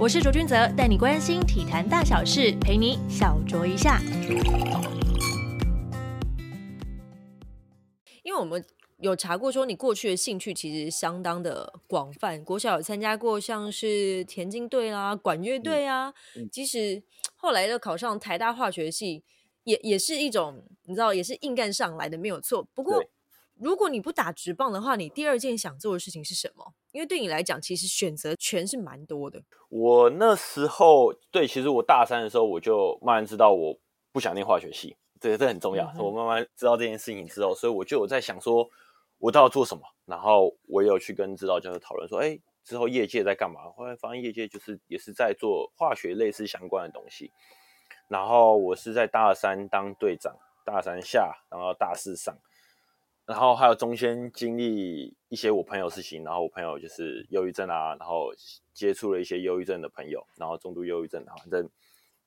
我是卓君泽，带你关心体坛大小事，陪你小酌一下。因为我们有查过，说你过去的兴趣其实相当的广泛，国小有参加过像是田径队啦、管乐队啊，即使后来又考上台大化学系，也也是一种你知道，也是硬干上来的，没有错。不过。如果你不打直棒的话，你第二件想做的事情是什么？因为对你来讲，其实选择权是蛮多的。我那时候对，其实我大三的时候，我就慢慢知道我不想念化学系，这这很重要。我慢慢知道这件事情之后，所以我就有在想说，我到底要做什么。然后我也有去跟指导教授讨论说，哎，之后业界在干嘛？后来发现业界就是也是在做化学类似相关的东西。然后我是在大三当队长，大三下，然后大四上。然后还有中间经历一些我朋友事情，然后我朋友就是忧郁症啊，然后接触了一些忧郁症的朋友，然后重度忧郁症，反正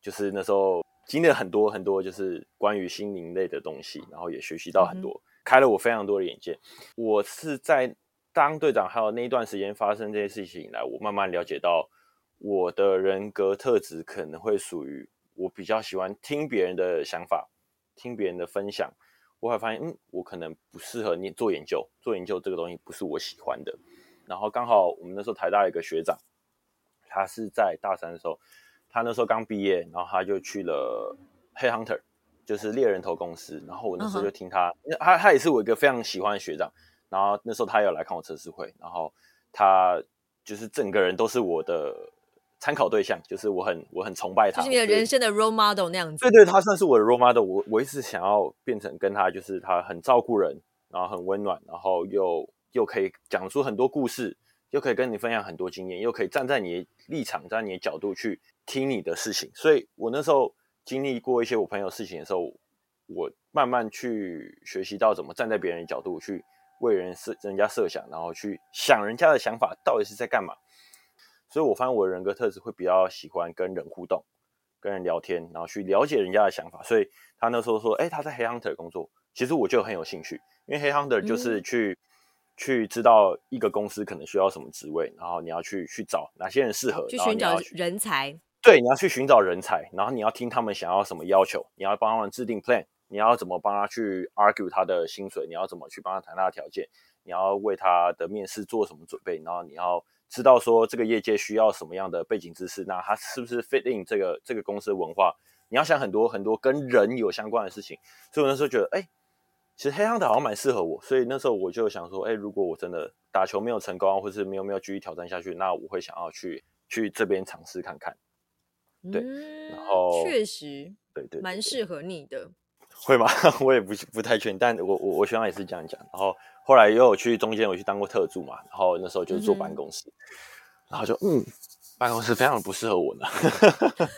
就是那时候经历了很多很多，就是关于心灵类的东西，然后也学习到很多，开了我非常多的眼界。我是在当队长还有那一段时间发生这些事情以来，我慢慢了解到我的人格特质可能会属于我比较喜欢听别人的想法，听别人的分享。我会发现，嗯，我可能不适合念做研究，做研究这个东西不是我喜欢的。然后刚好我们那时候台大一个学长，他是在大三的时候，他那时候刚毕业，然后他就去了黑 hunter，就是猎人头公司。然后我那时候就听他，他他也是我一个非常喜欢的学长。然后那时候他有来看我测试会，然后他就是整个人都是我的。参考对象就是我很我很崇拜他，就是你的人生的 role model 那样子。对对，他算是我的 role model。我我一直想要变成跟他，就是他很照顾人，然后很温暖，然后又又可以讲出很多故事，又可以跟你分享很多经验，又可以站在你的立场，站在你的角度去听你的事情。所以我那时候经历过一些我朋友事情的时候，我慢慢去学习到怎么站在别人的角度去为人设人家设想，然后去想人家的想法到底是在干嘛。所以我发现我的人格特质会比较喜欢跟人互动、跟人聊天，然后去了解人家的想法。所以他那时候说：“哎，他在黑 hunter 工作。”其实我就很有兴趣，因为黑 hunter 就是去去知道一个公司可能需要什么职位，然后你要去去找哪些人适合，去寻找人才。对，你要去寻找人才，然后你要听他们想要什么要求，你要帮他们制定 plan，你要怎么帮他去 argue 他的薪水，你要怎么去帮他谈他的条件，你要为他的面试做什么准备，然后你要。知道说这个业界需要什么样的背景知识，那他是不是 fit in 这个这个公司的文化？你要想很多很多跟人有相关的事情。所以我那时候觉得，哎，其实黑夯的好像蛮适合我。所以那时候我就想说，哎，如果我真的打球没有成功，或是没有没有继续挑战下去，那我会想要去去这边尝试看看。对，然后确实，对对，蛮适合你的。会吗？我也不不太确定，但我我我希望也是这样讲。然后。后来又有去中间，我去当过特助嘛，然后那时候就是坐办公室，然后就嗯，办公室非常不适合我呢。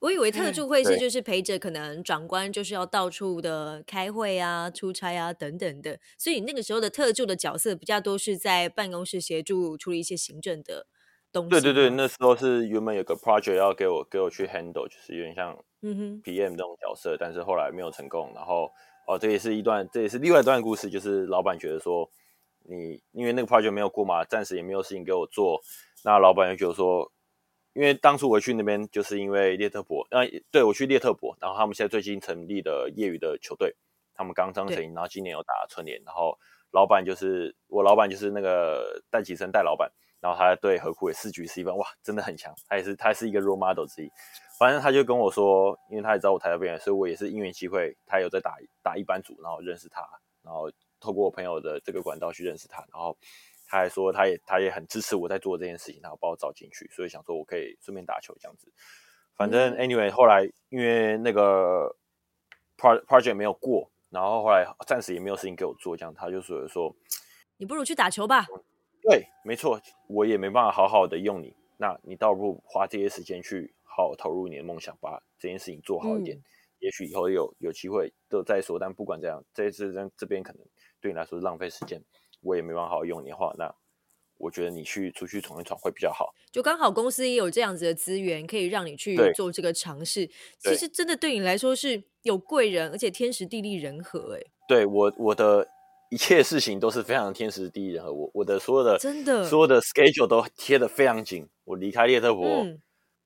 我以为特助会是就是陪着可能长官，就是要到处的开会啊、出差啊等等的，所以那个时候的特助的角色比较多是在办公室协助处理一些行政的东西。对对对，那时候是原本有个 project 要给我给我去 handle，就是有点像嗯哼 PM 这种角色，但是后来没有成功，然后。哦，这也是一段，这也是另外一段故事，就是老板觉得说，你因为那个 project 没有过嘛，暂时也没有事情给我做，那老板就觉得说，因为当初我去那边就是因为列特博，呃，对我去列特博，然后他们现在最近成立的业余的球队，他们刚刚成立，然后今年有打春联，然后老板就是我老板就是那个戴启生戴老板，然后他对何库也四局十一分，哇，真的很强，他也是他是一个 role model 之一。反正他就跟我说，因为他也知道我台大毕业，所以我也是因缘机会，他有在打打一班组，然后认识他，然后透过我朋友的这个管道去认识他，然后他还说他也他也很支持我在做这件事情，然后把我找进去，所以想说我可以顺便打球这样子。反正 anyway 后来因为那个 pro project 没有过，然后后来暂时也没有事情给我做，这样他就说说你不如去打球吧。对，没错，我也没办法好好的用你，那你倒不如花这些时间去。好投入你的梦想，把这件事情做好一点。也许以后有有机会都再说。但不管怎样，这一次这这边可能对你来说是浪费时间，我也没办法好好用你的话，那我觉得你去出去闯一闯会比较好。就刚好公司也有这样子的资源，可以让你去做这个尝试。其实真的对你来说是有贵人，而且天时地利人和。哎，对我我的。一切事情都是非常天时地利人和。我我的所有的真的所有的 schedule 都贴的非常紧。我离开列特博，嗯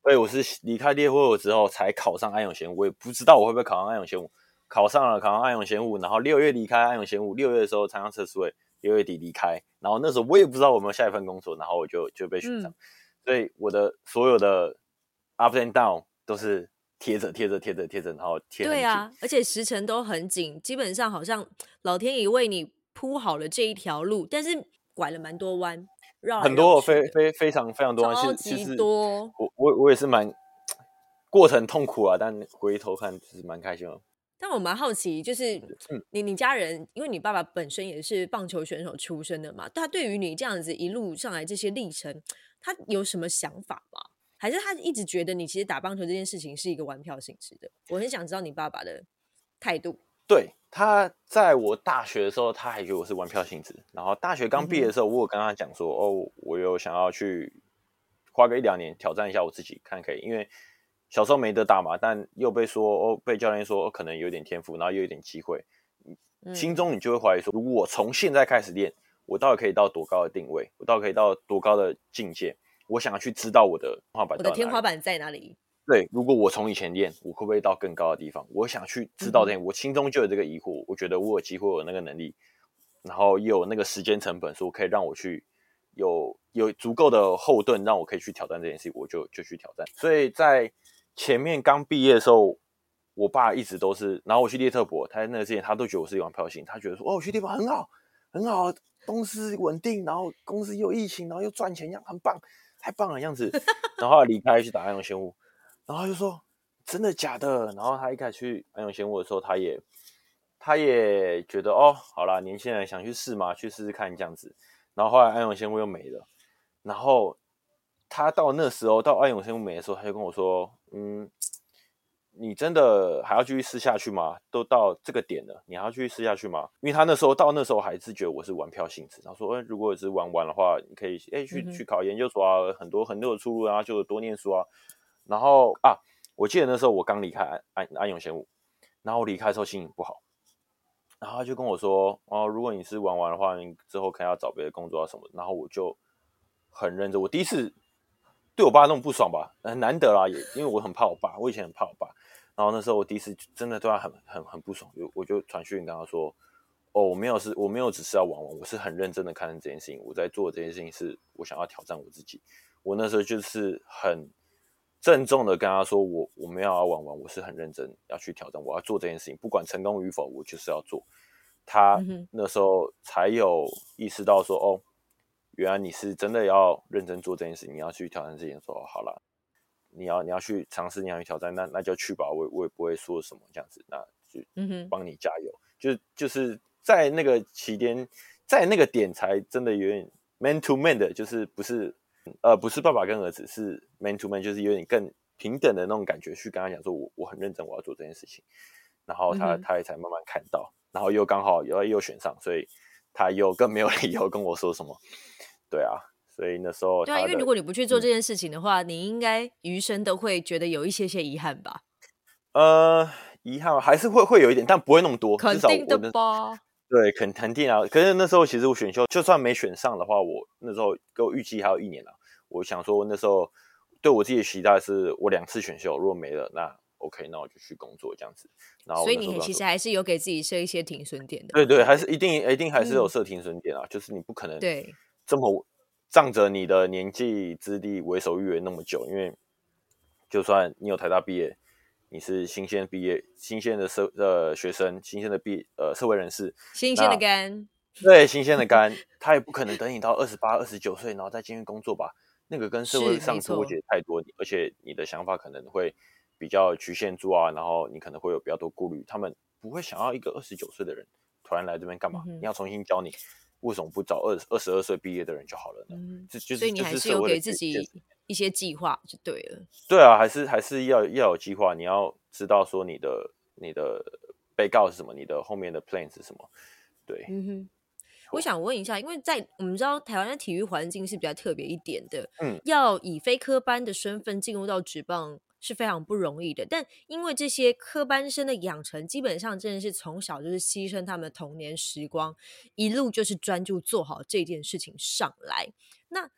所以我是离开列特博之后才考上安永贤武，我也不知道我会不会考上安永贤武。考上了，考上安永贤武，然后六月离开安永贤武，六月的时候参加测试会，六月底离开，然后那时候我也不知道我有没有下一份工作，然后我就就被选上。嗯所以我的所有的 up and down 都是贴着贴着贴着贴着，然后贴。对啊，而且时程都很紧，基本上好像老天爷为你铺好了这一条路，但是拐了蛮多弯，很多非非非常非常多，超其实多。我我我也是蛮过程痛苦啊，但回头看就是蛮开心的。但我蛮好奇，就是嗯你你家人，因为你爸爸本身也是棒球选手出身的嘛，他对于你这样子一路上来这些历程，他有什么想法吗？还是他一直觉得你其实打棒球这件事情是一个玩票性质的？我很想知道你爸爸的态度。对，他在我大学的时候，他还觉得我是玩票性质。然后大学刚毕业的时候，我有跟他讲说，哦，我有想要去花个一两年挑战一下我自己，看可以，因为小时候没得打嘛，但又被说哦，被教练说、哦、可能有点天赋，然后又有点机会，嗯心中你就会怀疑说，如果我从现在开始练，我到底可以到多高的定位，我到底可以到多高的境界？我想要去知道我的天花板我到哪里，的天花板在哪里？对，如果我从以前练，我会不会到更高的地方？我想去知道这点，我心中就有这个疑惑。我觉得我有机会，有那个能力，然后又有那个时间成本，说可以让我去有有足够的后盾，让我可以去挑战这件事情，我就就去挑战。所以在前面刚毕业的时候，我爸一直都是，然后我去列特博，他在那个之前他都觉得我是一玩票型，他觉得说哦，我去地方很好，很好，公司稳定，然后公司又疫情，然后又赚钱，一样很棒，太棒了样子。然后离开去打安永仙屋，然后他就说真的假的？然后他一开始去安永仙屋的时候，他也他也觉得哦，好啦，年轻人想去试嘛，去试试看这样子。然后后来安永仙屋又没了，然后他到那时候到安永仙屋没的时候，他就跟我说，嗯。你真的还要继续试下去吗？都到这个点了，你还要继续试下去吗？因为他那时候到那时候还是觉得我是玩票性质，他说，哎、如果是玩玩的话，你可以哎、去去考研究所啊，很多很多的出路啊，就多念书啊。然后啊，我记得那时候我刚离开安安永贤武，然后离开的时候心情不好，然后他就跟我说，哦，如果你是玩玩的话，你之后可能要找别的工作啊什么。然后我就很认真，我第一次对我爸那种不爽吧，很难得啦，也因为我很怕我爸，我以前很怕我爸。然后那时候我第一次真的对他很很很不爽，就我就传讯跟他说，哦，我没有是，我没有只是要玩玩，我是很认真的看待这件事情，我在做这件事情是我想要挑战我自己。我那时候就是很郑重的跟他说，我我没有要玩玩，我是很认真要去挑战，我要做这件事情，不管成功与否，我就是要做。他那时候才有意识到说，哦，原来你是真的要认真做这件事情，你要去挑战这件事情。说好了。你要你要去尝试，你要去挑战，那那就去吧，我我也不会说什么这样子，那就嗯哼，帮你加油。就就是在那个起点，在那个点才真的有点 man to man 的，就是不是呃不是爸爸跟儿子，是 man to man，就是有点更平等的那种感觉，去跟他讲说我我很认真，我要做这件事情，然后他、嗯他也才慢慢看到，然后又刚好又又选上，所以他又更没有理由跟我说什么，对啊。所以那时候对啊，因为如果你不去做嗯这件事情的话，你应该余生都会觉得有一些些遗憾吧？呃，遗憾还是会会有一点，但不会那么多。肯定的吧？对，肯肯定啊。可是那时候其实我选秀，就算没选上的话，我那时候给我预计还有一年啊。我想说那时候对我自己的期待是我两次选秀，如果没了，那 OK，那我就去工作这样子。然后所以你其实还是有给自己设一些停损点的。对对，还是一定一定还是有嗯设停损点啊，就是你不可能对，这么仗着你的年纪资历为首欲为那么久，因为就算你有台大毕业，你是新鲜毕业、新鲜的社呃学生、新鲜的毕呃社会人士，新鲜的那肝，对新鲜的肝，他也不可能等你到二十八、二十九岁，然后再进去工作吧？那个跟社会上脱错节太多，而且你的想法可能会比较局限住啊，然后你可能会有比较多顾虑，他们不会想要一个二十九岁的人突然来这边干嘛？嗯你要重新教你，为什么不找二二十二岁毕业的人就好了呢？嗯，这就是所以你还是有给自己一些计划就对了。对啊，还是还是要要有计划，你要知道说你的你的被告是什么，你的后面的 plan 是什么。对，嗯哼，我想问一下，因为在我们知道台湾的体育环境是比较特别一点的，嗯，要以非科班的身份进入到职棒，是非常不容易的。但因为这些科班生的养成，基本上真的是从小就是牺牲他们的童年时光，一路就是专注做好这件事情上来。那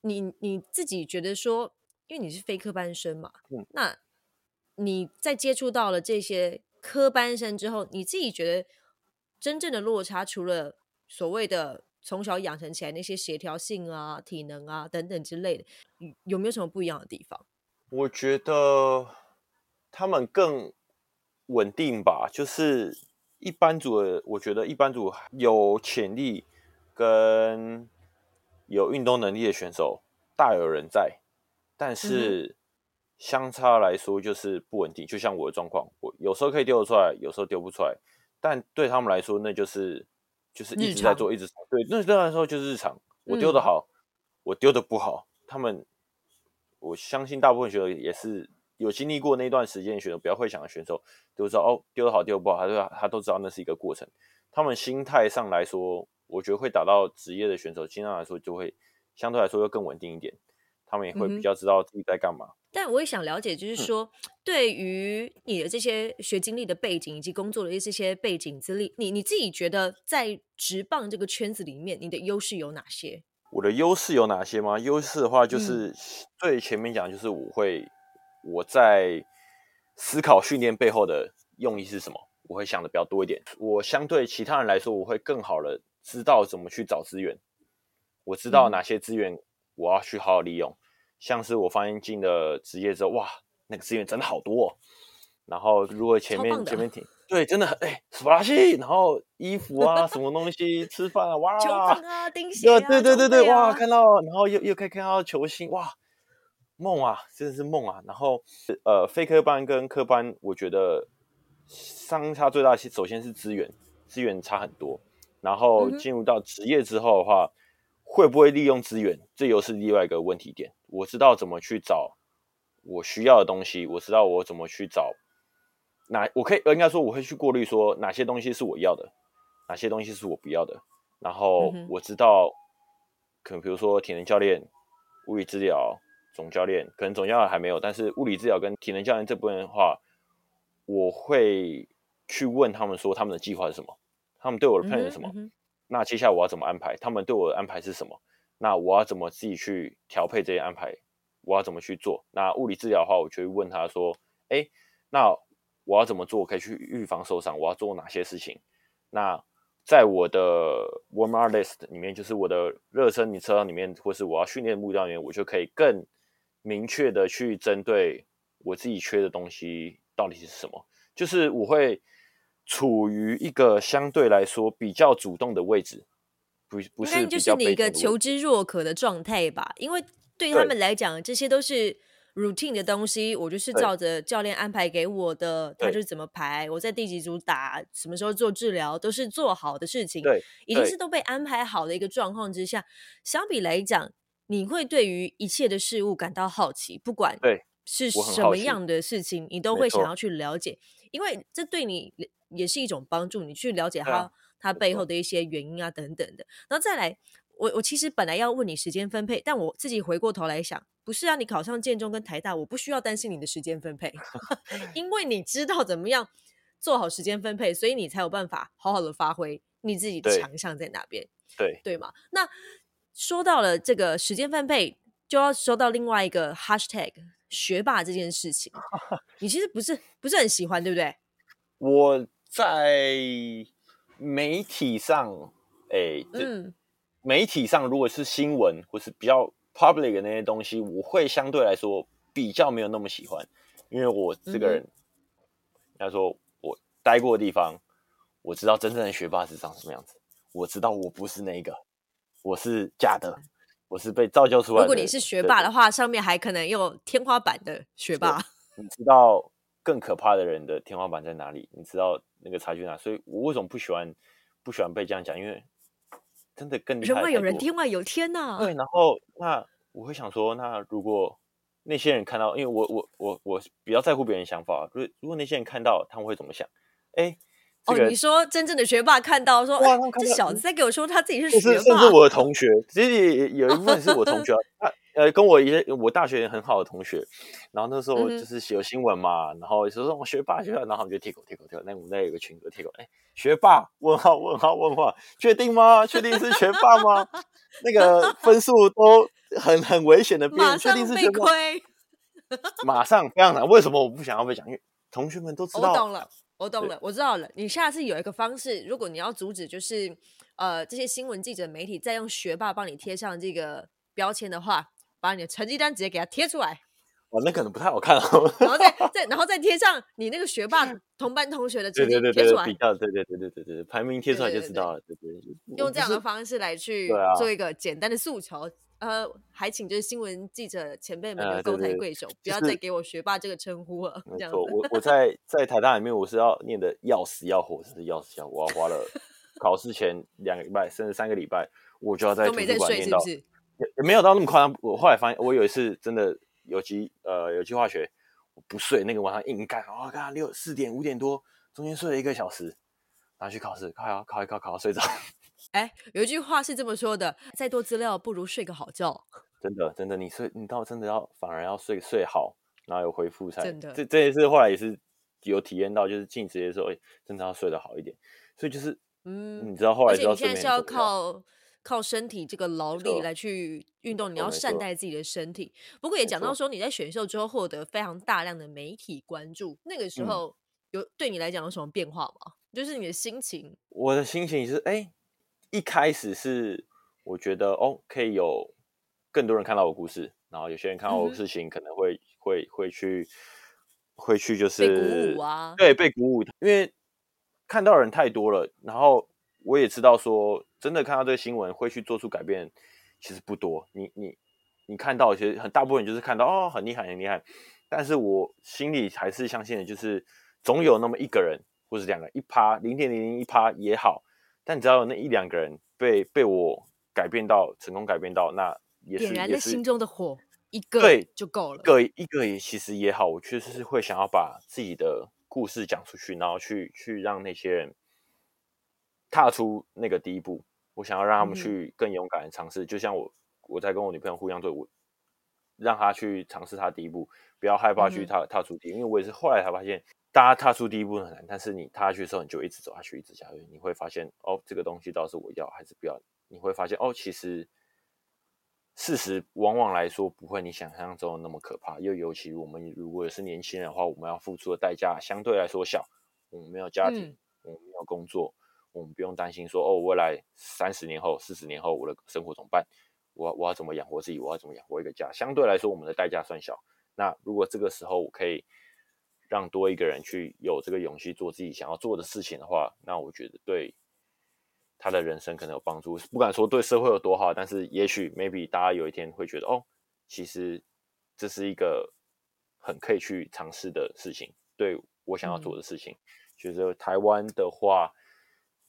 你你自己觉得说，因为你是非科班生嘛，嗯那你在接触到了这些科班生之后，你自己觉得真正的落差，除了所谓的从小养成起来那些协调性啊、体能啊等等之类的，有有没有什么不一样的地方？我觉得他们更稳定吧，就是一般组的，我觉得一般组有潜力跟有运动能力的选手大有人在，但是相差来说就是不稳定。就像我的状况，我有时候可以丢得出来，有时候丢不出来，但对他们来说，那就是就是一直在做，一直对，那对他来说就是日常。我丢的好，我丢的不好，他们我相信大部分选手也是有经历过那段时间的选手，比较会想的选手，都知道哦，丢的好，丢的不好，他都他都知道那是一个过程。他们心态上来说，我觉得会打到职业的选手，心上来说就会相对来说要更稳定一点。他们也会比较知道自己在干嘛。但我也想了解，就是说，对于你的这些学经历的背景以及工作的这些背景资历，你你自己觉得在职棒这个圈子里面，你的优势有哪些？我的优势有哪些吗？优势的话，就是最前面讲，就是我会我在思考训练背后的用意是什么，我会想的比较多一点。我相对其他人来说，我会更好的知道怎么去找资源，我知道哪些资源我要去好好利用。像是我发现进了职业之后，哇，那个资源真的好多、哦。然后如果前面前面挺对，真的很哎，斯巴拉西，然后衣服啊，什么东西，吃饭啊，哇，球棒啊，钉鞋啊，对对对对，啊、哇，看到，然后又又可以看到球星，哇，梦啊，真的是梦啊。然后呃，非科班跟科班，我觉得相差最大，首先是资源，资源差很多。然后进入到职业之后的话，会不会利用资源，这又是另外一个问题点。我知道怎么去找我需要的东西，我知道我怎么去找哪，我可以应该说我会去过滤说哪些东西是我要的，哪些东西是我不要的。然后我知道，可能比如说体能教练、物理治疗、总教练，可能总教练还没有，但是物理治疗跟体能教练这部分的话，我会去问他们说他们的计划是什么，他们对我的 plan 是什么。那接下来我要怎么安排？他们对我的安排是什么？那我要怎么自己去调配这些安排？我要怎么去做？那物理治疗的话，我就会问他说：“哎，那我要怎么做可以去预防受伤？我要做哪些事情？”那在我的 warm up list 里面，就是我的热身你车里面，或是我要训练目标里面，我就可以更明确的去针对我自己缺的东西到底是什么。就是我会。处于一个相对来说比较主动的位置，不不是就是你一个求知若渴的状态吧？因为对他们来讲，这些都是 routine 的东西，我就是照着教练安排给我的，他就是怎么排，我在第几组打，什么时候做治疗，都是做好的事情，对，已经是都被安排好的一个状况之下，相比来讲，你会对于一切的事物感到好奇，不管对是什么样的事情，你都会想要去了解，因为这对你。也是一种帮助，你去了解他他背后的一些原因啊等等的。然后再来，我我其实本来要问你时间分配，但我自己回过头来想，不是啊，你考上建中跟台大，我不需要担心你的时间分配，因为你知道怎么样做好时间分配，所以你才有办法好好的发挥你自己的强项在哪边，对对吗？那说到了这个时间分配，就要说到另外一个 hashtag 学霸这件事情，你其实不是不是很喜欢，对不对？我。在媒体上，哎，嗯，媒体上如果是新闻或是比较 public 的那些东西，我会相对来说比较没有那么喜欢，因为我这个人，应该说我待过的地方，我知道真正的学霸是长什么样子，我知道我不是那个，我是假的，我是被造就出来的。如果你是学霸的话，上面还可能有天花板的学霸，你知道。更可怕的人的天花板在哪里？你知道那个差距哪？所以我为什么不喜欢不喜欢被这样讲？因为真的更厉害。人外有人，天外有天呐。对，然后那我会想说，那如果那些人看到，因为我我我我比较在乎别人想法，如如果那些人看到，他们会怎么想？哎，哦，你说真正的学霸看到说，哇，这小子在给我说他自己是学霸，甚至我的同学，其实也有一部分是我同学，他呃，跟我一些我大学很好的同学，然后那时候就是写有新闻嘛，然后说说我学霸学霸，然后他们就贴狗贴狗贴狗，那我们那有个群组贴狗，哎，学霸问号问号问号，确定吗？确定是学霸吗？那个分数都很很危险的马边，确定是学霸，马上非常难。为什么我不想要被讲？因为同学们都知道，我懂了，我懂了，我知道了。你下次有一个方式，如果你要阻止，就是呃这些新闻记者媒体再用学霸帮你贴上这个标签的话，把你的成绩单直接给它贴出来，哦，那可能不太好看哦。然后再再然后再贴上你那个学霸同班同学的对成绩对对对，贴出来比，较对对对对对对，排名贴出来就对对知道了。对对，对用这样的方式来去做一个简单的诉求。呃，还请就是新闻记者前辈们高抬贵手，不就是要再给我学霸这个称呼了。没错，这样，我我 在在台大里面，我是要念的要死要活，是要死要活，花了 考试前两个礼拜甚至三个礼拜，我就要在图书馆念到是，是？也也没有到那么夸张。我后来发现，我有一次真的有机呃有机化学，我不睡，那个晚上硬干，哇，干六四点五点多，中间睡了一个小时，然后去考试，考啊考一考考到睡着，哎，有一句话是这么说的：再多资料不如睡个好觉。真的真的，你睡你到真的要反而要睡睡好，然后有回复才真的这这也是后来也是有体验到，就是进职业的时候，哎真的要睡得好一点，所以就是嗯，你知道后来而且知道睡你现在是要靠靠身体这个劳力来去运动，你要善待自己的身体。不过也讲到说你在选秀之后获得非常大量的媒体关注，那个时嗯候有对你来讲有什么变化吗？就是你的心情，我的心情是，哎、一开始是我觉得哦，可以有更多人看到我故事，然后有些人看到我的事情，可能会会会去会去就被鼓舞啊对，被鼓舞，因为看到的人太多了，然后我也知道说，真的看到这个新闻会去做出改变，其实不多。你你你看到，其实很大部分人就是看到哦，很厉害，很厉害。但是我心里还是相信的，就是总有那么一个人或者两个一趴零点零零一趴也好，但只要有那一两个人被被我改变到成功改变到，那也是点燃了心中的火，一个对就够了。一个一个也其实也好，我确实是会想要把自己的故事讲出去，然后去去让那些人踏出那个第一步。我想要让他们去更勇敢的尝试，就像我我在跟我女朋友互相对我，让她去尝试她第一步，不要害怕去嗯踏、踏出第一步。因为我也是后来才发现，大家踏出第一步很难，但是你踏下去的时候，你就一直走下去，一直下去，你会发现哦，这个东西到底是我要还是不要？你会发现哦，其实事实往往来说不会你想象中的那么可怕。又尤其我们如果是年轻人的话，我们要付出的代价相对来说小。我们没有家庭，嗯我们没有工作，我们不用担心说哦，未来三十年后、四十年后我的生活怎么办？我我要怎么养活自己？我要怎么养活一个家？相对来说，我们的代价算小。那如果这个时候我可以让多一个人去有这个勇气做自己想要做的事情的话，那我觉得对他的人生可能有帮助。不敢说对社会有多好，但是也许 maybe 大家有一天会觉得，哦，其实这是一个很可以去尝试的事情，对我想要做的事情。觉得台湾的话，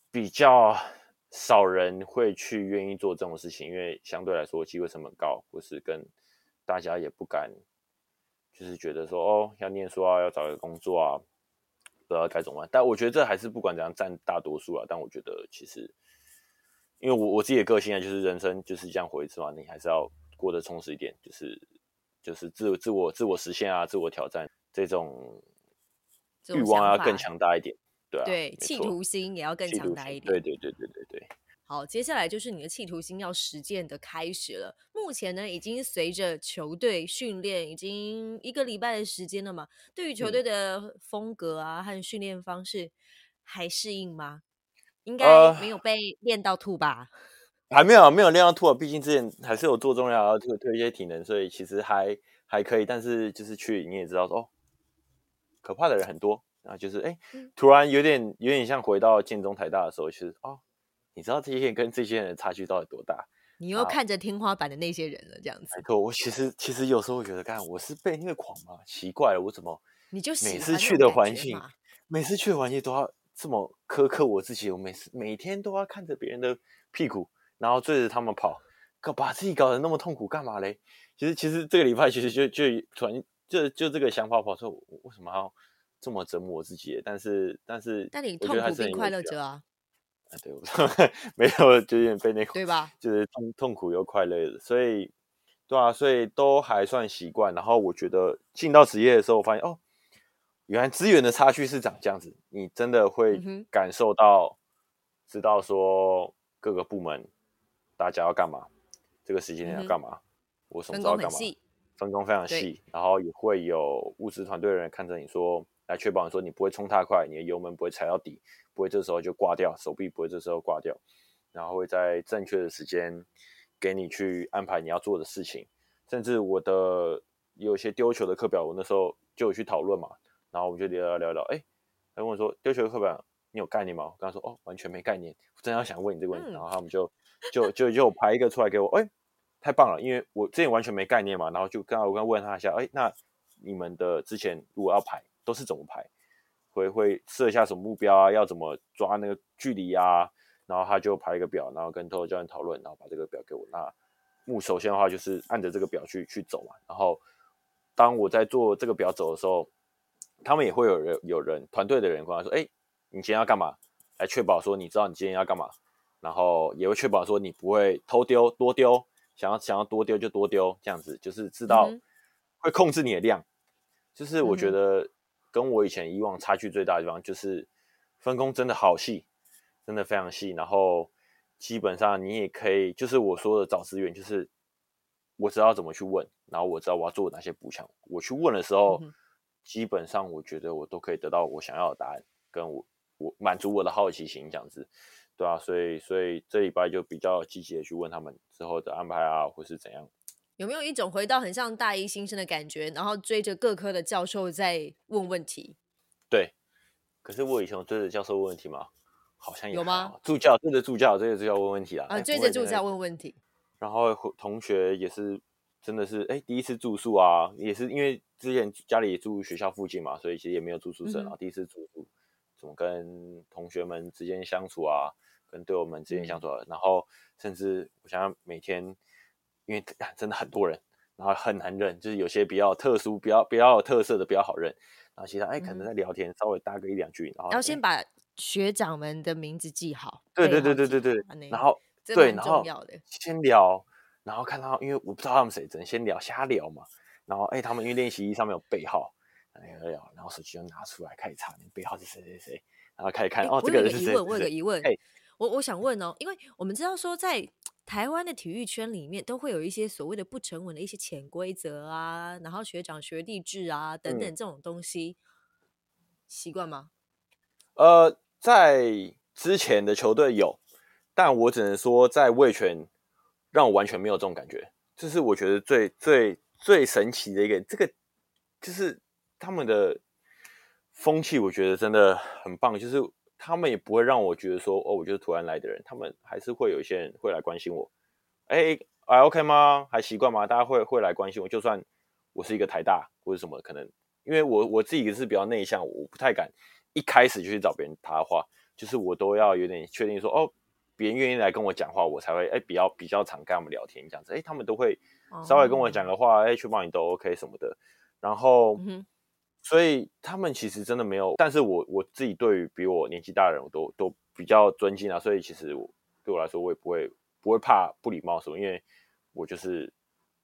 比较少人会去愿意做这种事情，因为相对来说机会成本高，或是跟大家也不敢，就是觉得说哦要念书啊，要找一个工作啊，不知道该怎么办。但我觉得这还是不管怎样占大多数啊。但我觉得其实，因为我我自己的个性啊，就是人生就是这样活一次嘛，你还是要过得充实一点，就是就是自自我自我实现啊，自我挑战这种欲望要更强大一点。对啊，对，企图心也要更强大一点。对对对对对对。好，接下来就是你的企图心要实践的开始了。目前呢，已经随着球队训练已经一个礼拜的时间了嘛。对于球嗯队的风格啊和训练方式还适应吗？应呃该没有被练到吐吧？还没有没有练到吐啊，毕竟之前还是有做重量，然后推推一些体能，所以其实还还可以。但是就是去你也知道说，哦，可怕的人很多，然后就是哎、嗯突然有点有点像回到建中台大的时候，其实哦，你知道这些人跟这些人的差距到底多大？你又看着天花板的那些人了，这样子没，错，我其实其实有时候会觉得，干我是被虐狂吗？奇怪了，我怎么你就喜每次去的环境，每次去的环境都要这么苛刻我自己，我每次每天都要看着别人的屁股，然后追着他们跑，搞把自己搞得那么痛苦干嘛嘞？其实其实这个礼拜其实就就突然就就这个想法跑出为什么要这么折磨我自己？但是但是，但你痛苦并快乐着啊，啊，对，我 没有，就有点被那个对吧？就是痛痛苦又快乐的，所以对啊，所以都还算习惯。然后我觉得进到职业的时候，我发现哦，原来资源的差距是长这样子，你真的会感受到，知道说各个部门大家要干嘛，这个时间点要干嘛，我什么时候干嘛，分工非常细，然后也会有物资团队的人看着你说，来确保你说你不会冲太快，你的油门不会踩到底，不会这时候就挂掉，手臂不会这时候挂掉，然后会在正确的时间。给你去安排你要做的事情，甚至我的有些丢球的课表，我那时候就有去讨论嘛，然后我们就聊聊聊聊，哎，他问我说丢球的课表你有概念吗？我跟他说哦，完全没概念，我真要想问你这个问题，然后他们就就就就排一个出来给我，哎，太棒了，因为我之前完全没概念嘛，然后就刚刚我刚问他一下，哎，那你们的之前如果要排都是怎么排？会会设一下什么目标啊？要怎么抓那个距离啊？然后他就排一个表，然后跟投手教练讨论，然后把这个表给我。那目首先的话就是按着这个表去去走嘛。然后当我在做这个表走的时候，他们也会有人有人团队的人过来说：“哎，你今天要干嘛？”来确保说你知道你今天要干嘛。然后也会确保说你不会偷丢多丢，想要想要多丢就多丢，这样子就是知道会控制你的量。就是我觉得跟我以前以往差距最大的地方就是分工真的好细。真的非常细，然后基本上你也可以，就是我说的找资源，就是我知道怎么去问，然后我知道我要做哪些补强。我去问的时候，基本上我觉得我都可以得到我想要的答案，跟我我满足我的好奇心这样子，对啊，所以所以这礼拜就比较积极的去问他们之后的安排啊，或是怎样。有没有一种回到很像大一新生的感觉，然后追着各科的教授在问问题？对，可是我以前追着教授问问题吗？好像有吗？助教追着助教，追着助教问问题啊！啊，追着助教问问题。然后同学也是，真的是哎，第一次住宿啊，也是因为之前家里住学校附近嘛，所以其实也没有住宿舍啊。第一次住宿，怎么跟同学们之间相处啊？跟队友们之间相处啊，然后甚至我想想，每天因为真的很多人，然后很难认，就是有些比较特殊、比较比较有特色的比较好认，然后其他哎可能在聊天，稍微搭个一两句，然后要先把。学长们的名字记好，对对对对对对，然后对，然后先聊，然后看到，因为我不知道他们谁，只能先聊瞎聊嘛。然后哎，他们因为练习衣上面有背号，聊聊，然后手机就拿出来开始查，你背号是谁谁谁，然后开始看哦，这个人是谁？我有个疑问，我我想问哦，因为我们知道说在台湾的体育圈里面，都会有一些所谓的不成文的一些潜规则啊，然后学长学弟制啊等等这种东西，习惯吗？呃。在之前的球队有，但我只能说，在卫权让我完全没有这种感觉。这是我觉得最最最神奇的一个，这个就是他们的风气，我觉得真的很棒。就是他们也不会让我觉得说，哦，我就是突然来的人，他们还是会有一些人会来关心我。哎，还 OK 吗？还习惯吗？大家会会来关心我，就算我是一个台大或者什么，可能因为我我自己是比较内向，我不太敢。一开始就去找别人搭话，就是我都要有点确定说，哦，别人愿意来跟我讲话，我才会哎比较比较常跟他们聊天这样子，哎，他们都会稍微跟我讲个话，哎，去帮你都 OK 什么的。然后，所以他们其实真的没有，但是我我自己对于比我年纪大的人，我都都比较尊敬啊。所以其实对我来说，我也不会不会怕不礼貌什么，因为我就是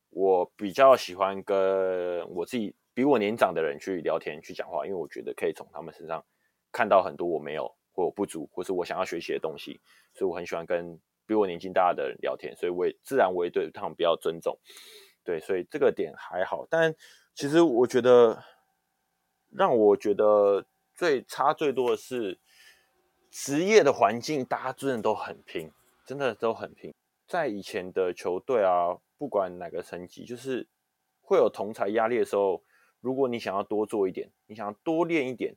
我比较喜欢跟我自己比我年长的人去聊天去讲话，因为我觉得可以从他们身上。看到很多我没有或我不足，或是我想要学习的东西，所以我很喜欢跟比我年纪大的人聊天，所以我也自然我也对他们比较尊重。对，所以这个点还好。但其实我觉得让我觉得最差最多的是职业的环境，大家真的都很拼，真的都很拼。在以前的球队啊，不管哪个层级，就是会有同才压力的时候，如果你想要多做一点，你想要多练一点。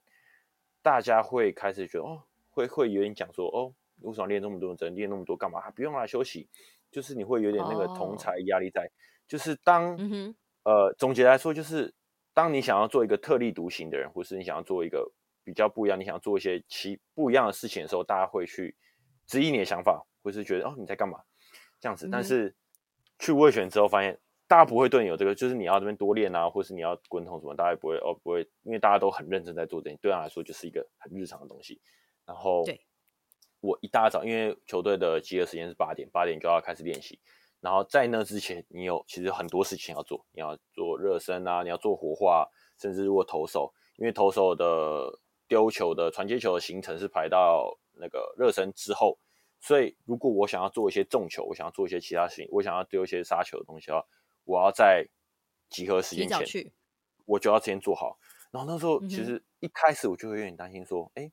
大家会开始觉得哦，会会有点讲说哦，为什么练那么多，只能练那么多干嘛？不用来休息，就是你会有点那个同才压力在。就是当呃总结来说，就是当你想要做一个特立独行的人，或是你想要做一个比较不一样，你想要做一些其不一样的事情的时候，大家会去质疑你的想法，或是觉得哦你在干嘛这样子。但是去卫选之后发现。大家不会对你有这个，就是你要这边多练啊，或是你要滚筒什么，大家也不会哦，不会，因为大家都很认真在做这件对他来说就是一个很日常的东西。然后，我一大早，因为球队的集合时间是八点，八点就要开始练习。然后在那之前，你有其实很多事情要做，你要做热身啊，你要做活化，甚至如果投手，因为投手的丢球的传接球的行程是排到那个热身之后，所以如果我想要做一些重球，我想要做一些其他事情，我想要丢一些杀球的东西的话，我要在集合时间前，我就要先做好。然后那时候其实一开始我就会有点担心，说，哎，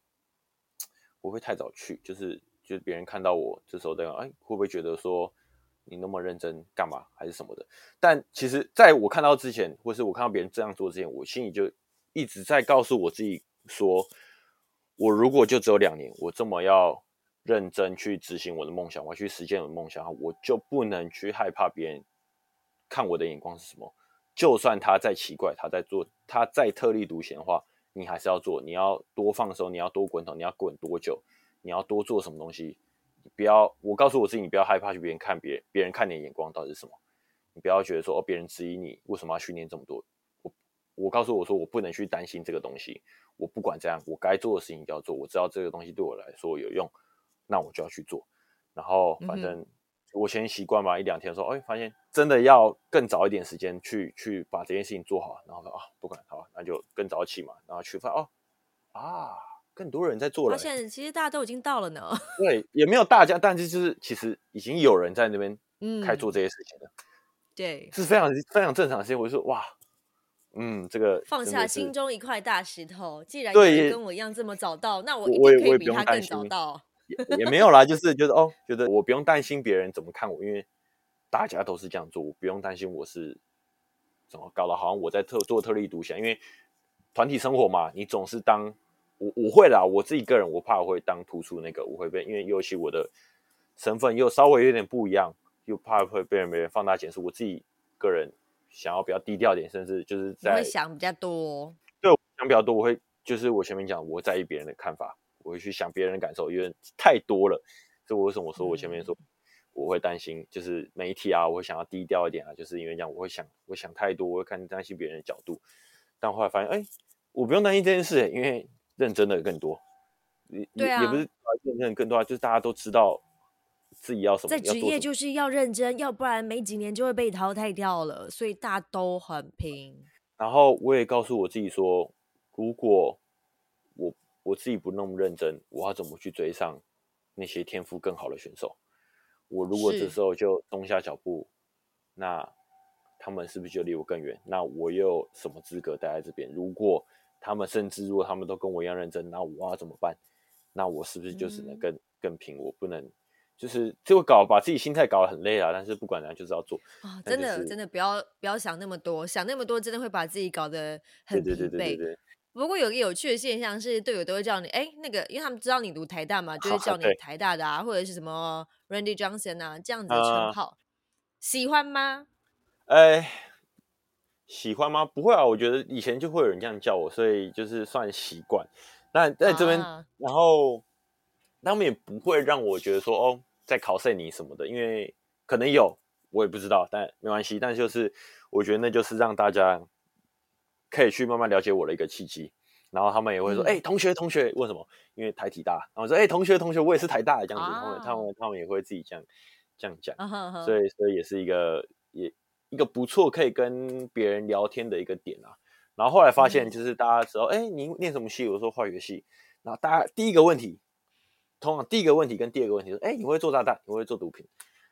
我会太早去，就是就是别人看到我这时候这样，哎，会不会觉得说你那么认真干嘛，还是什么的？但其实在我看到之前，或是我看到别人这样做之前，我心里就一直在告诉我自己说，我如果就只有两年，我这么要认真去执行我的梦想，我要去实现我的梦想，我就不能去害怕别人看我的眼光是什么。就算他再奇怪，他在做，他再特立独行的话，你还是要做。你要多放手，你要多滚筒，你要滚多久，你要多做什么东西。你不要，我告诉我自己，你不要害怕去别人看别人别人看你的眼光到底是什么。你不要觉得说哦，别人质疑你为什么要训练这么多。我我告诉我说，我不能去担心这个东西。我不管这样，我该做的事情就要做。我知道这个东西对我来说有用，那我就要去做。然后反正。我先习惯吧，一两天说，哎，发现真的要更早一点时间去去把这件事情做好，然后说啊，不管好，那就更早起嘛，然后去发哦啊，更多人在做了。发现其实大家都已经到了呢。对，也没有大家，但是就是其实已经有人在那边开做这些事情了。对，是非常非常正常的事情。我就说哇，嗯，这个放下心中一块大石头，既然有人跟我一样这么早到，那我一定可以比他更早到。也没有啦，就是就是哦，觉得我不用担心别人怎么看我，因为大家都是这样做，我不用担心我是怎么搞的，好像我在特做特立独行。因为团体生活嘛，你总是当我我会啦，我自己个人我怕我会当突出那个，我会被因为尤其我的身份又稍微有点不一样，又怕会被人别人放大检视。我自己个人想要比较低调点，甚至就是在想比较多，对，想比较多，我会就是我前面讲，我在意别人的看法。我会去想别人的感受，因为太多了。所以为什么我说我前面说我会担心，就是媒体啊，我会想要低调一点啊，就是因为这样，我会想，我想太多，我会看担心别人的角度。但后来发现，哎，我不用担心这件事，因为认真的更多。对啊，也不是认真更多啊，就是大家都知道自己要什么。在职业就是要认真，要不然没几年就会被淘汰掉了。所以大家都很拼。然后我也告诉我自己说，如果我。我自己不那么认真，我要怎么去追上那些天赋更好的选手？我如果这时候就松下脚步，那他们是不是就离我更远？那我又什么资格待在这边？如果他们甚至如果他们都跟我一样认真，那我要怎么办？那我是不是就只能更更拼？我不能就是就会搞把自己心态搞得很累啊！但是不管怎样，就是要做啊！真的真的不要不要想那么多，想那么多真的会把自己搞得很疲惫。不过有个有趣的现象是，队友都会叫你哎，那个，因为他们知道你读台大嘛，就会叫你台大的啊，或者是什么 Randy Johnson 啊这样子的称号，喜欢吗？哎，喜欢吗？不会啊，我觉得以前就会有人这样叫我，所以就是算习惯。那在这边，然后他们也不会让我觉得说哦，在考试你什么的，因为可能有，我也不知道，但没关系。但就是我觉得那就是让大家。可以去慢慢了解我的一个契机，然后他们也会说：“哎，同学，同学，问什么？因为台体大。”然后说：“哎，同学，同学，我也是台大的这样子。”他们、他们、他们也会自己这样这样讲，所以，所以也是一个也一个不错可以跟别人聊天的一个点啊。然后后来发现，就是大家知道：“哎，你念什么系？”我说：“化学系。”然后大家第一个问题，通常第一个问题跟第二个问题说：“哎，你会做炸弹？你会做毒品？”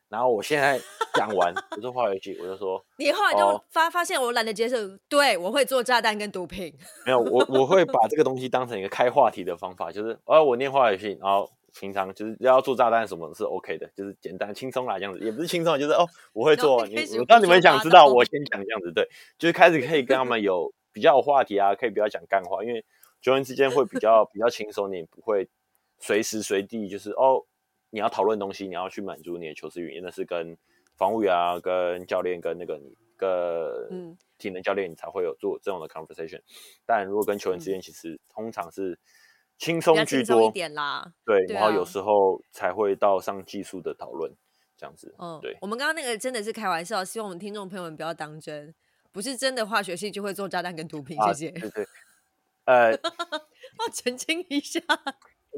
然后我现在讲完，我说化学系，我就说，你后来就发发现我懒得接受，对我会做炸弹跟毒品。没有，我我会把这个东西当成一个开话题的方法，就是哦，我念化学系，然后平常就是要做炸弹什么是 OK 的，就是简单轻松啦这样子，也不是轻松，就是哦，我会做。我当你们想知道，我先讲这样子，对，就是开始可以跟他们有比较有话题啊，可以比较讲干话，因为球员之间会比较比较轻松，你不会随时随地就是哦。你要讨论东西，你要去满足你的求知欲，那是跟防务员啊、跟教练、跟那个你、跟体能教练，你才会有做这种的 conversation。但如果跟球员之间，其实通常是轻松居多一点啦。对，然后有时候才会到上技术的讨论这样子。嗯，对。我们刚刚那个真的是开玩笑，希望我们听众朋友们不要当真，不是真的化学系就会做炸弹跟毒品。谢谢。对对。呃，我澄清一下。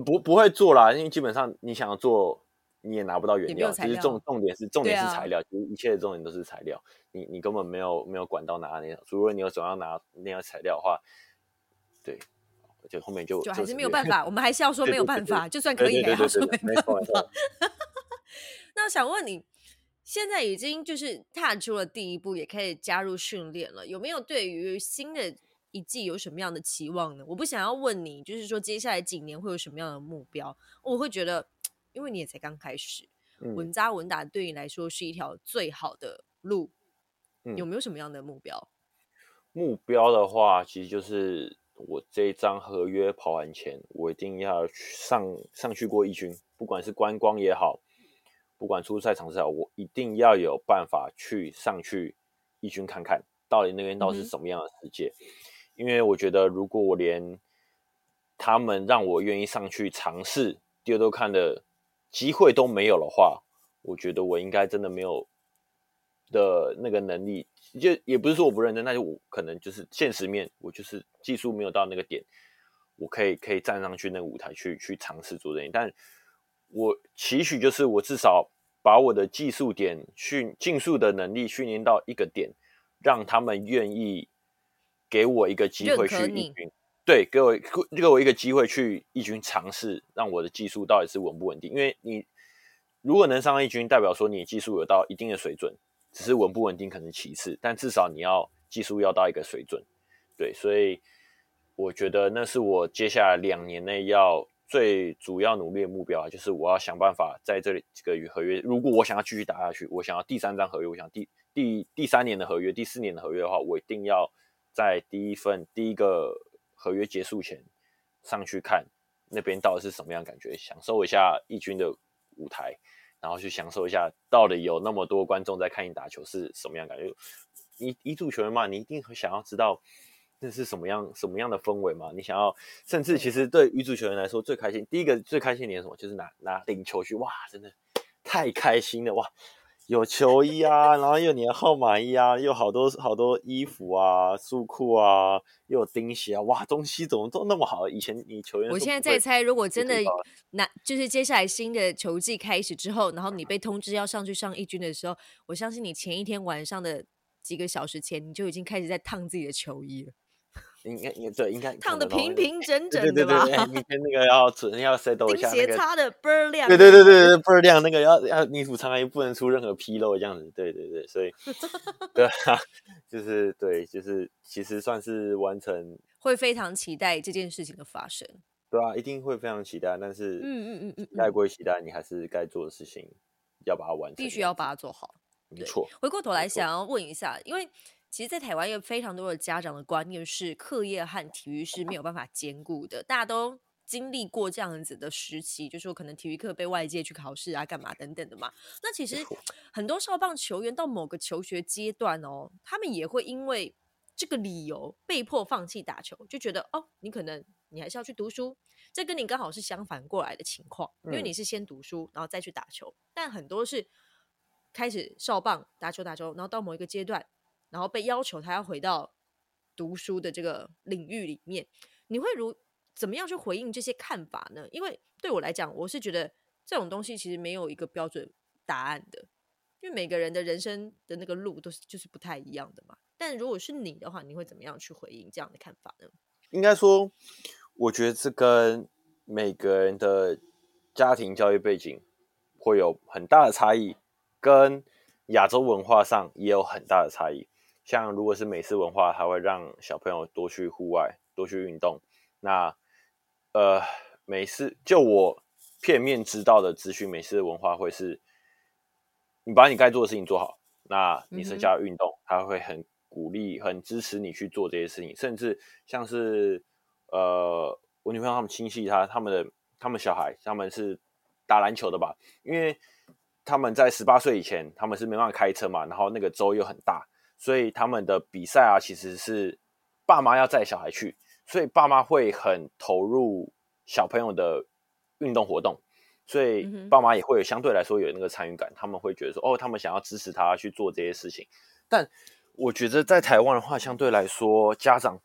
不不会做啦，因为基本上你想要做你也拿不到原料。其实重重点是重点是材料，其实一切的重点都是材料。你你根本没有没有管到拿那，如果你有总要拿那样材料的话，对，就后面就就还是没有办法。我们还是要 说没有办法，就算可以也要说没办法。那想问你，现在已经就是踏出了第一步，也开始加入训练了，有没有对于新的？一季有什么样的期望呢？我不想要问你，就是说接下来几年会有什么样的目标？我会觉得，因为你也才刚开始，稳扎稳打对你来说是一条最好的路。有没有什么样的目标？目标的话，其实就是我这一张合约跑完前，我一定要上上去过一军，不管是观光也好，不管出赛场也好，我一定要有办法去上去一军看看，到底那边到底是什么样的世界。因为我觉得，如果我连他们让我愿意上去尝试第二都看的机会都没有的话，我觉得我应该真的没有的那个能力。就也不是说我不认真，但是我可能就是现实面，我就是技术没有到那个点，我可以可以站上去那个舞台去去尝试做这些。但我期许就是我至少把我的技术点训竞速的能力训练到一个点，让他们愿意。给我一个机会去一军，对，给我给我一个机会去一军尝试，让我的技术到底是稳不稳定？因为你如果能上一军，代表说你技术有到一定的水准，只是稳不稳定可能其次，但至少你要技术要到一个水准，对，所以我觉得那是我接下来两年内要最主要努力的目标啊，就是我要想办法在这里这个与合约，如果我想要继续打下去，我想要第三张合约，我想第第第三年的合约，第四年的合约的话，我一定要。在第一份第一个合约结束前上去看那边到底是什么样感觉，享受一下义军的舞台，然后去享受一下到底有那么多观众在看你打球是什么样感觉。一一足球员嘛，你一定很想要知道那是什么样什么样的氛围嘛？你想要，甚至其实对女足球员来说最开心，第一个最开心的什么，就是拿拿领球去，哇，真的太开心了，哇！有球衣啊，然后又你的号码衣啊，又好多好多衣服啊、束裤啊，又有钉鞋啊，哇，东西怎么都那么好？以前你球员，我现在在猜，如果真的那，就是接下来新的球季开始之后，然后你被通知要上去上一军的时候，我相信你前一天晚上的几个小时前，你就已经开始在烫自己的球衣了。应该应对应该烫的平平整整的吧？对对对，明天那个要准要 settle 一下，鞋擦的倍儿亮。对对对对对，倍儿亮。那个要要衣服穿又不能出任何纰漏，这样子。对对对，所以 对啊，就是对，就是其实算是完成，会非常期待这件事情的发生。对啊，一定会非常期待。但是嗯嗯嗯嗯，该归期待，你还是该做的事情要把它完成，必须要把它做好。没错。回过头来想要问一下，因为。其实，在台湾有非常多的家长的观念是，课业和体育是没有办法兼顾的。大家都经历过这样子的时期，就说可能体育课被外界去考试啊、干嘛等等的嘛。那其实很多少棒球员到某个求学阶段哦，他们也会因为这个理由被迫放弃打球，就觉得哦，你可能你还是要去读书。这跟你刚好是相反过来的情况，因为你是先读书，然后再去打球。但很多是开始少棒打球打球，然后到某一个阶段。然后被要求他要回到读书的这个领域里面，你会如怎么样去回应这些看法呢？因为对我来讲，我是觉得这种东西其实没有一个标准答案的，因为每个人的人生的那个路都是就是不太一样的嘛。但如果是你的话，你会怎么样去回应这样的看法呢？应该说，我觉得这跟每个人的家庭教育背景会有很大的差异，跟亚洲文化上也有很大的差异。像如果是美式文化，它会让小朋友多去户外，多去运动。那呃，美式就我片面知道的资讯，美式的文化会是，你把你该做的事情做好，那你剩下的运动，他会很鼓励、很支持你去做这些事情。甚至像是呃，我女朋友他们亲戚，他他们的他们小孩，他们是打篮球的吧？因为他们在十八岁以前，他们是没办法开车嘛，然后那个州又很大。所以他们的比赛啊，其实是爸妈要带小孩去，所以爸妈会很投入小朋友的运动活动，所以爸妈也会有相对来说有那个参与感，他们会觉得说，哦，他们想要支持他去做这些事情。但我觉得在台湾的话，相对来说家长，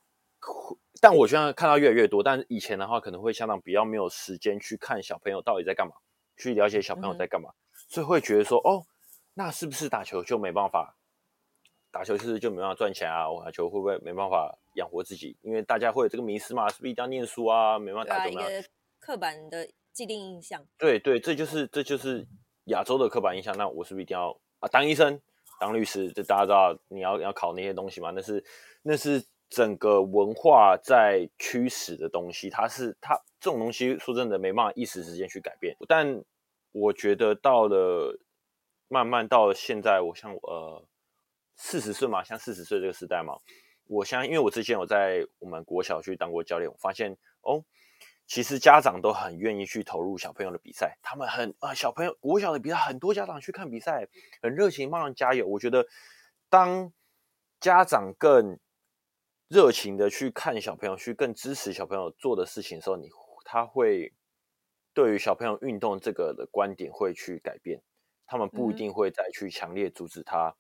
但我现在看到越来越多，但以前的话可能会相当比较没有时间去看小朋友到底在干嘛，去了解小朋友在干嘛，所以会觉得说，哦，那是不是打球就没办法？打球是不是就没办法赚钱啊？我打球会不会没办法养活自己？因为大家会有这个迷思嘛，是不是一定要念书啊？没办法打球一个刻板的既定印象。对对，这就是这就是亚洲的刻板印象。那我是不是一定要啊当医生、当律师？这大家知道你要要考那些东西嘛？那是那是整个文化在驱使的东西。它是它这种东西，说真的没办法一时之间去改变。但我觉得到了慢慢到了现在，我像呃。四十岁嘛，像四十岁这个时代嘛，我相信，因为我之前有在我们国小去当过教练，我发现哦，其实家长都很愿意去投入小朋友的比赛，他们很啊，小朋友国小的比赛，很多家长去看比赛，很热情，帮人加油。我觉得，当家长更热情的去看小朋友，去更支持小朋友做的事情的时候，你他会对于小朋友运动这个的观点会去改变，他们不一定会再去强烈阻止他。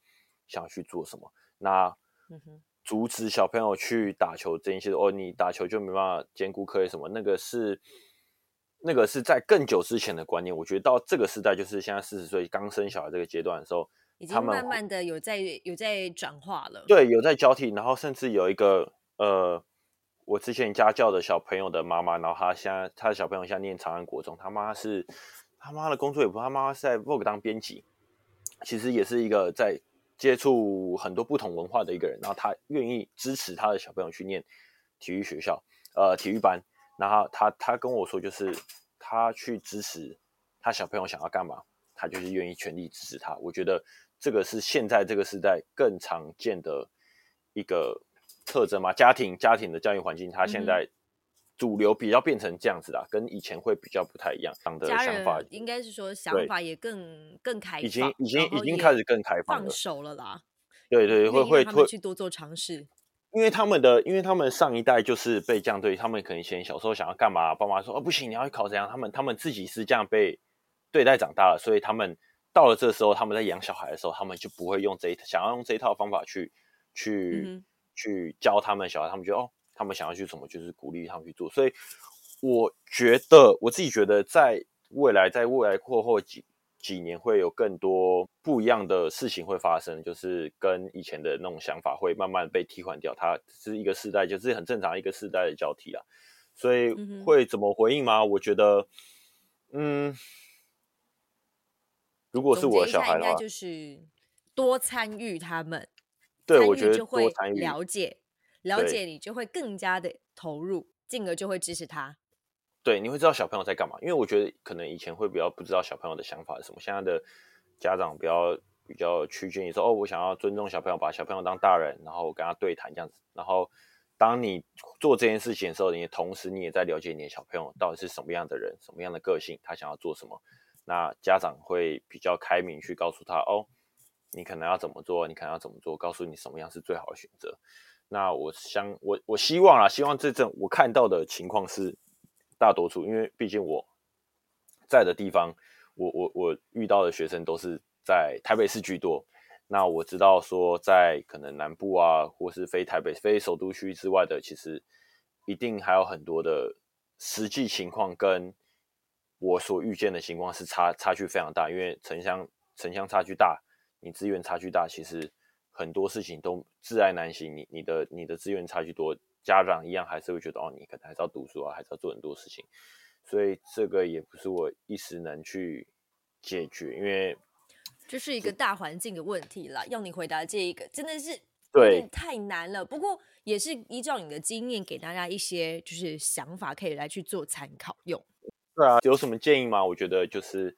想去做什么？那阻止小朋友去打球这些哦，你打球就没办法兼顾课业什么？那个是那个是在更久之前的观念。我觉得到这个时代，就是现在四十岁刚生小孩这个阶段的时候，已经慢慢的有在有在转化了。对，有在交替，然后甚至有一个呃，我之前家教的小朋友的妈妈，然后他现在他的小朋友现在念长安国中，他妈是他妈的工作也不，他妈是在 Vogue 当编辑，其实也是一个在。接触很多不同文化的一个人，然后他愿意支持他的小朋友去念体育学校，呃，体育班。然后他他跟我说，就是他去支持他小朋友想要干嘛，他就是愿意全力支持他。我觉得这个是现在这个时代更常见的一个特征嘛。家庭家庭的教育环境，他现在。主流比较变成这样子啦，跟以前会比较不太一样。的想法应该是说想法也更更开放，已经已经已经开始更开放放手了啦。对对，会会会去多做尝试。因为他们的，因为他们上一代就是被这样对，他们可能以前小时候想要干嘛，爸妈说哦不行，你要去考怎样，他们他们自己是这样被对待长大了，所以他们到了这时候，他们在养小孩的时候，他们就不会用这一想要用这一套方法去去去教他们小孩，他们觉得哦。他们想要去什么，就是鼓励他们去做。所以我觉得，我自己觉得，在未来，在未来过后几几年，会有更多不一样的事情会发生，就是跟以前的那种想法会慢慢被替换掉。它是一个世代，就是很正常一个世代的交替啊。所以会怎么回应吗？我觉得，嗯，如果是我的小孩的话，就是多参与他们，对我觉得多参与了解。了解你就会更加的投入，进而就会支持他。对，你会知道小朋友在干嘛。因为我觉得可能以前会比较不知道小朋友的想法是什么。现在的家长比较比较趋近于说：“哦，我想要尊重小朋友，把小朋友当大人，然后我跟他对谈这样子。”然后当你做这件事情的时候，你同时你也在了解你的小朋友到底是什么样的人，什么样的个性，他想要做什么。那家长会比较开明去告诉他：“哦，你可能要怎么做，你可能要怎么做，告诉你什么样是最好的选择。”那我相我我希望啊，希望这阵我看到的情况是大多数，因为毕竟我在的地方，我我我遇到的学生都是在台北市居多。那我知道说，在可能南部啊，或是非台北、非首都区之外的，其实一定还有很多的实际情况跟我所遇见的情况是差差距非常大，因为城乡城乡差距大，你资源差距大，其实。很多事情都自爱难行，你你的你的资源差距多，家长一样还是会觉得哦，你可能还是要读书啊，还是要做很多事情，所以这个也不是我一时能去解决，因为这是一个大环境的问题啦。要你回答这一个真的是对太难了，不过也是依照你的经验给大家一些就是想法，可以来去做参考用。对啊，有什么建议吗？我觉得就是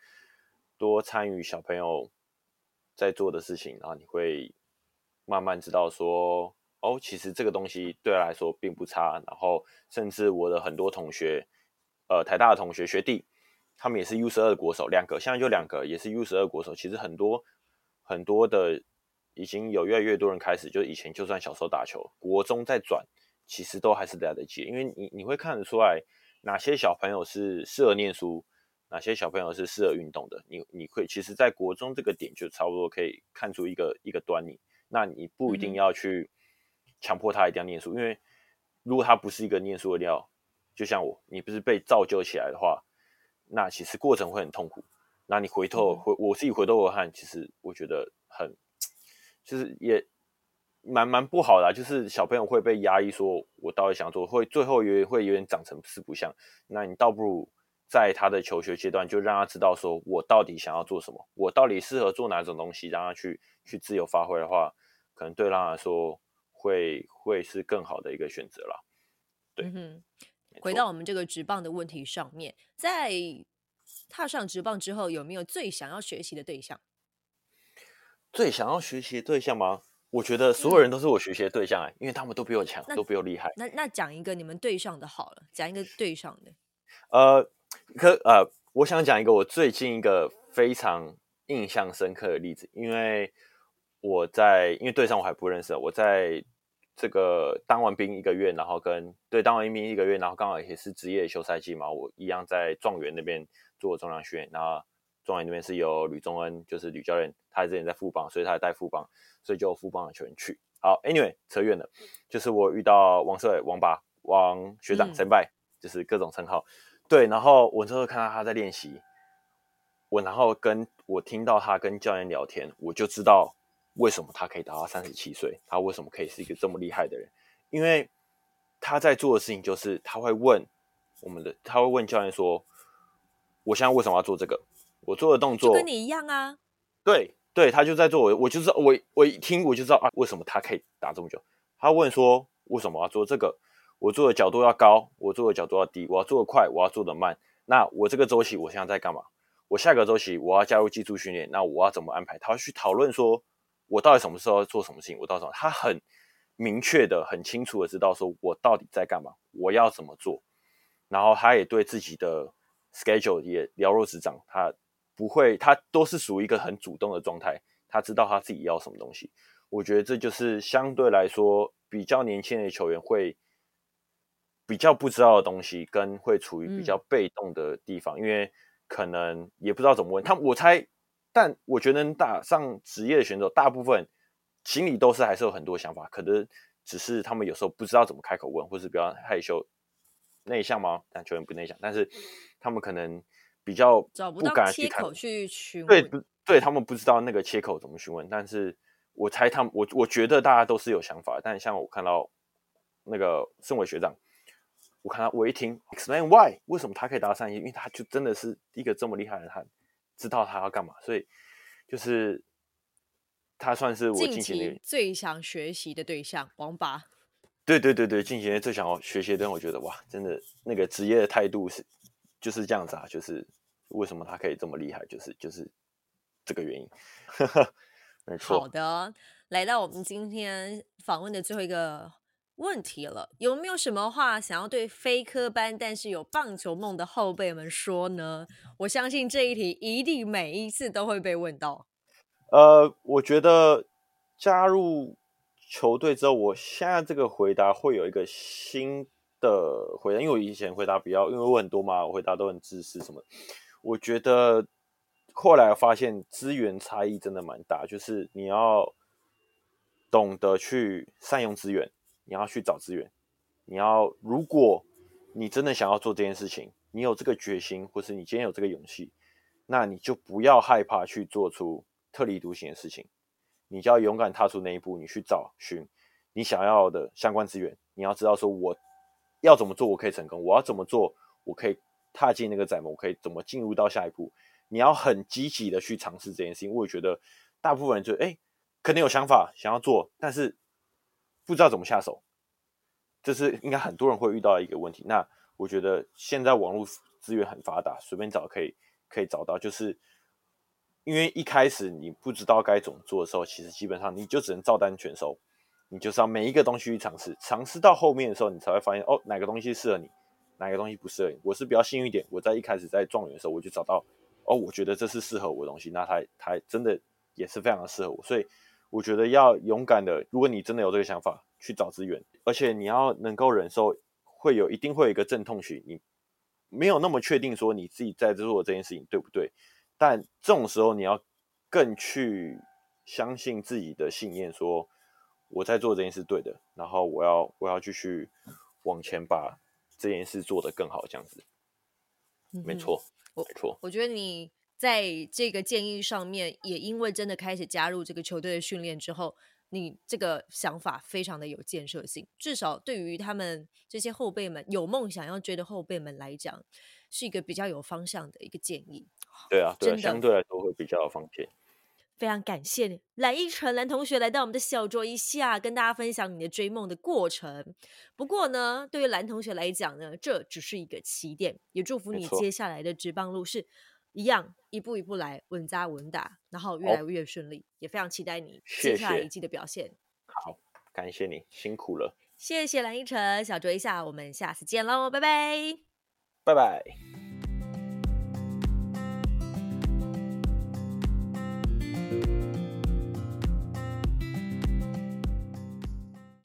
多参与小朋友在做的事情，然后你会。慢慢知道说，哦，其实这个东西对他来说并不差。然后，甚至我的很多同学，呃，台大的同学学弟，他们也是 U 十二国手，两个，现在就两个，也是 U 十二国手。其实很多很多的，已经有越来越多人开始，就以前就算小时候打球，国中再转，其实都还是来得及。因为你你会看得出来，哪些小朋友是适合念书，哪些小朋友是适合运动的。你你会其实，在国中这个点就差不多可以看出一个一个端倪。那你不一定要去强迫他一定要念书，因为如果他不是一个念书的料，就像我，你不是被造就起来的话，那其实过程会很痛苦。那你回头回我自己回头我看，其实我觉得很，就是也蛮蛮不好的，就是小朋友会被压抑，说我到底想做，会最后也会有点长成四不像。那你倒不如在他的求学阶段，就让他知道说我到底想要做什么，我到底适合做哪种东西，让他去去自由发挥的话，可能对他来说会会是更好的一个选择了。对，回到我们这个直棒的问题上面，在。踏上直棒之后，有没有最想要学习的对象？最想要学习的对象吗？我觉得所有人都是我学习的对象哎，因为他们都比我强，都比我厉害。那那讲一个你们对上的好了，讲一个对上的。呃，可呃，我想讲一个我最近一个非常印象深刻的例子，因为我在因为对上我还不认识，我在。这个当完兵一个月，然后跟对当完兵一个月，然后刚好也是职业休赛季嘛，我一样在状元那边做重量训练。然后状元那边是由吕宗恩，就是吕教练，他之前在副帮，所以他带副帮，所以就副帮的球员去。好，Anyway，扯远了，就是我遇到王帅、王八、王学长、神拜，就是各种称号。对，然后我之后看到他在练习，我然后跟我听到他跟教练聊天，我就知道。为什么他可以达到三十七岁？他为什么可以是一个这么厉害的人？因为他在做的事情就是他会问我们的，他会问教练说：“我现在为什么要做这个？我做的动作跟你一样啊。”对对，他就在做我，我就知道，我我一听我就知道啊，为什么他可以打这么久？他问说：“为什么要做这个？我做的角度要高，我做的角度要低，我要做的快，我要做的慢。那我这个周期我现在在干嘛？我下个周期我要加入技术训练，那我要怎么安排？”他去讨论说。我到底什么时候要做什么事情？我到时候他很明确的、很清楚的知道说我到底在干嘛，我要怎么做。然后他也对自己的 schedule 也了若指掌，他不会，他都是属于一个很主动的状态。他知道他自己要什么东西。我觉得这就是相对来说比较年轻的球员会比较不知道的东西，跟会处于比较被动的地方，因为可能也不知道怎么问他。我猜。但我觉得能打上职业的选手，大部分心里都是还是有很多想法，可能只是他们有时候不知道怎么开口问，或是比较害羞、内向吗？但球员不内向，但是他们可能比较不敢切口去询问。对，对他们不知道那个切口怎么询问。但是我猜他们，我我觉得大家都是有想法。但像我看到那个盛伟学长，我看他，我一听 explain why 为什么他可以达到三亿，因为他就真的是一个这么厉害的人。知道他要干嘛，所以就是他算是我近期最想学习的对象。王八，对对对对，近期最想要学习的，我觉得哇，真的那个职业的态度是就是这样子啊，就是为什么他可以这么厉害，就是就是这个原因。没错。好的，来到我们今天访问的最后一个。问题了，有没有什么话想要对非科班但是有棒球梦的后辈们说呢？我相信这一题一定每一次都会被问到。呃，我觉得加入球队之后，我现在这个回答会有一个新的回答，因为我以前回答比较，因为我很多嘛，我回答都很自私什么。我觉得后来发现资源差异真的蛮大，就是你要懂得去善用资源。你要去找资源，你要如果你真的想要做这件事情，你有这个决心，或是你今天有这个勇气，那你就不要害怕去做出特立独行的事情，你就要勇敢踏出那一步，你去找寻你想要的相关资源。你要知道说，我要怎么做我可以成功，我要怎么做我可以踏进那个窄门，我可以怎么进入到下一步。你要很积极的去尝试这件事情。我也觉得大部分人就哎，可能有想法想要做，但是。不知道怎么下手，这是应该很多人会遇到的一个问题。那我觉得现在网络资源很发达，随便找可以可以找到。就是因为一开始你不知道该怎么做的时候，其实基本上你就只能照单全收，你就是要每一个东西去尝试，尝试到后面的时候，你才会发现哦，哪个东西适合你，哪个东西不适合你。我是比较幸运一点，我在一开始在状元的时候，我就找到哦，我觉得这是适合我的东西，那它它真的也是非常的适合我，所以。我觉得要勇敢的，如果你真的有这个想法，去找资源，而且你要能够忍受，会有一定会有一个阵痛期，你没有那么确定说你自己在做这件事情对不对，但这种时候你要更去相信自己的信念，说我在做这件事对的，然后我要我要继续往前把这件事做得更好，这样子。没错，没错。我觉得你在这个建议上面，也因为真的开始加入这个球队的训练之后，你这个想法非常的有建设性。至少对于他们这些后辈们有梦想要追的后辈们来讲，是一个比较有方向的一个建议。对啊，对，相对来说会比较有方向。非常感谢蓝一晨蓝同学来到我们的小桌一下，跟大家分享你的追梦的过程。不过呢，对于蓝同学来讲呢，这只是一个起点，也祝福你接下来的职棒路是一样一步一步来，稳扎稳打，然后越来越顺利。也非常期待你接下来一季的表现。好，感谢你辛苦了，谢谢蓝一晨小酌一下，我们下次见喽，拜拜，拜拜。